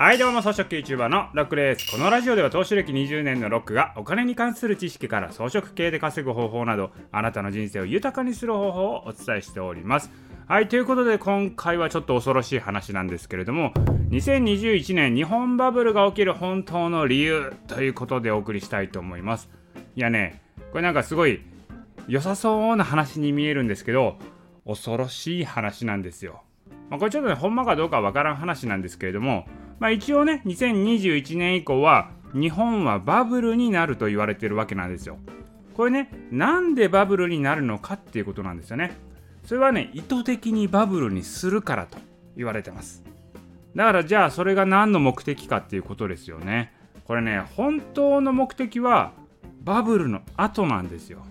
はいどうも草食 YouTuber のロックです。このラジオでは投資歴20年のロックがお金に関する知識から装飾系で稼ぐ方法などあなたの人生を豊かにする方法をお伝えしております。はいということで今回はちょっと恐ろしい話なんですけれども2021年日本バブルが起きる本当の理由ということでお送りしたいと思います。いやねこれなんかすごい良さそうな話に見えるんですけど恐ろしい話なんですよ。まあ、これちょっとね、ほんまかどうかわからん話なんですけれども、まあ、一応ね、2021年以降は、日本はバブルになると言われてるわけなんですよ。これね、なんでバブルになるのかっていうことなんですよね。それはね、意図的にバブルにするからと言われてます。だからじゃあそれが何の目的かっていうことですよね。これね、本当の目的はバブルの後なんですよ。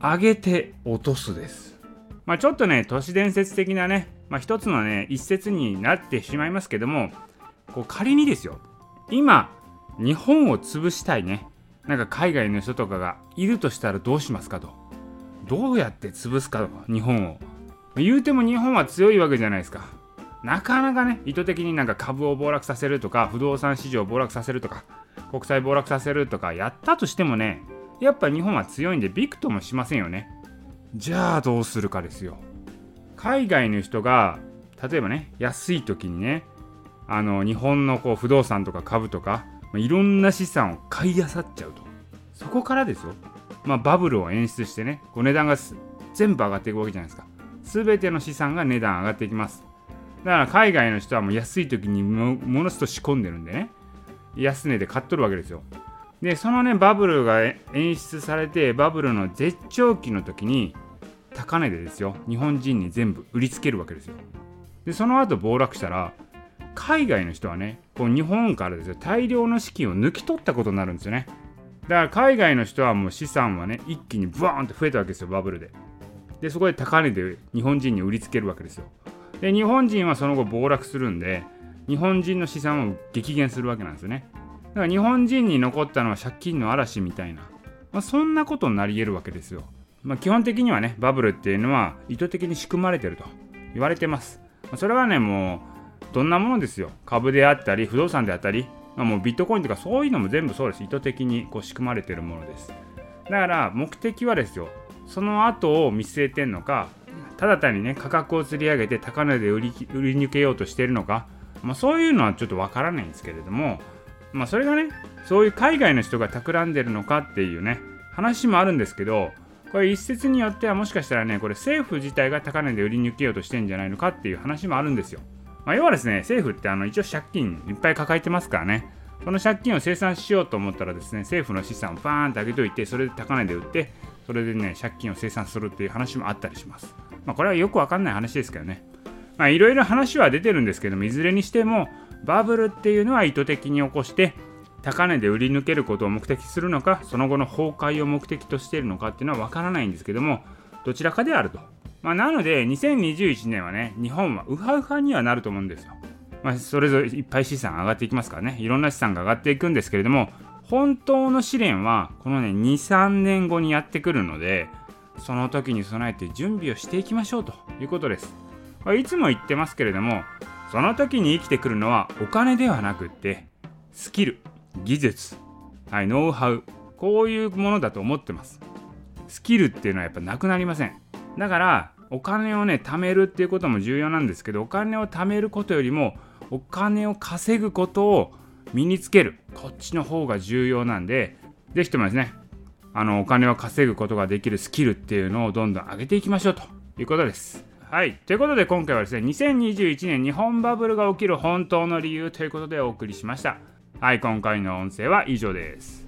上げて落とすです。まあちょっとね、都市伝説的なね、まあ、一つのね一節になってしまいますけどもこう仮にですよ今日本を潰したいねなんか海外の人とかがいるとしたらどうしますかと。どうやって潰すかと日本を。言うても日本は強いわけじゃないですか。なかなかね意図的になんか株を暴落させるとか不動産市場を暴落させるとか国債暴落させるとかやったとしてもねやっぱ日本は強いんでびくともしませんよね。じゃあどうするかですよ。海外の人が例えばね安い時にねあの日本のこう不動産とか株とか、まあ、いろんな資産を買い漁っちゃうと。そこからですよ、まあ、バブルを演出してねこう値段が全部上がっていくわけじゃないですか。全ての資産が値段上がっていきます。だから海外の人はもう安い時にもものすごく仕込んでるんでね。安値で買っとるわけですよ。でそのねバブルが演出されてバブルの絶頂期の時に高値でですよ。日本人に全部売りつけるわけですよ。でその後暴落したら海外の人はねこう日本からですよ大量の資金を抜き取ったことになるんですよね。だから海外の人はもう資産はね一気にブワーンと増えたわけですよバブルで。でそこで高値で日本人に売りつけるわけですよ。で日本人はその後暴落するんで日本人の資産を激減するわけなんですよね。だから日本人に残ったのは借金の嵐みたいな、まあ、そんなことになり得るわけですよ。まあ、基本的にはねバブルっていうのは意図的に仕組まれてると言われてます。それはねもうどんなものですよ。株であったり不動産であったり、まあ、もうビットコインとかそういうのも全部そうです。意図的にこう仕組まれてるものです。だから目的はですよ。その後を見据えてんのかただ単にね価格を釣り上げて高値で売り売り抜けようとしてるのか、まあ、そういうのはちょっとわからないんですけれどもまあそれがねそういう海外の人が企んでるのかっていうね話もあるんですけどこれ一説によってはもしかしたらねこれ政府自体が高値で売り抜けようとしてんじゃないのかっていう話もあるんですよ、まあ、要はですね政府ってあの一応借金いっぱい抱えてますからね。その借金を清算しようと思ったらですね政府の資産をバーンと上げといてそれで高値で売ってそれでね借金を清算するっていう話もあったりします。まあこれはよくわかんない話ですけどね。まあいろいろ話は出てるんですけどもいずれにしてもバブルっていうのは意図的に起こして高値で売り抜けることを目的するのかその後の崩壊を目的としているのかっていうのは分からないんですけどもどちらかであると、まあ、なので2021年はね日本はウハウハにはなると思うんですよ、まあ、それぞれいっぱい資産上がっていきますからねいろんな資産が上がっていくんですけれども本当の試練はこのね23年後にやってくるのでその時に備えて準備をしていきましょうということですまいつも言ってますけれどもその時に生きてくるのはお金ではなくってスキル技術、はい、ノウハウ、こういうものだと思ってます。スキルっていうのはやっぱなくなりません。だから、お金をね、貯めるっていうことも重要なんですけど、お金を貯めることよりも、お金を稼ぐことを身につける。こっちの方が重要なんで、ぜひともですね、あの、お金を稼ぐことができるスキルっていうのをどんどん上げていきましょうということです。はい。ということで今回はですね、2021年日本バブルが起きる本当の理由ということでお送りしました。はい、今回の音声は以上です。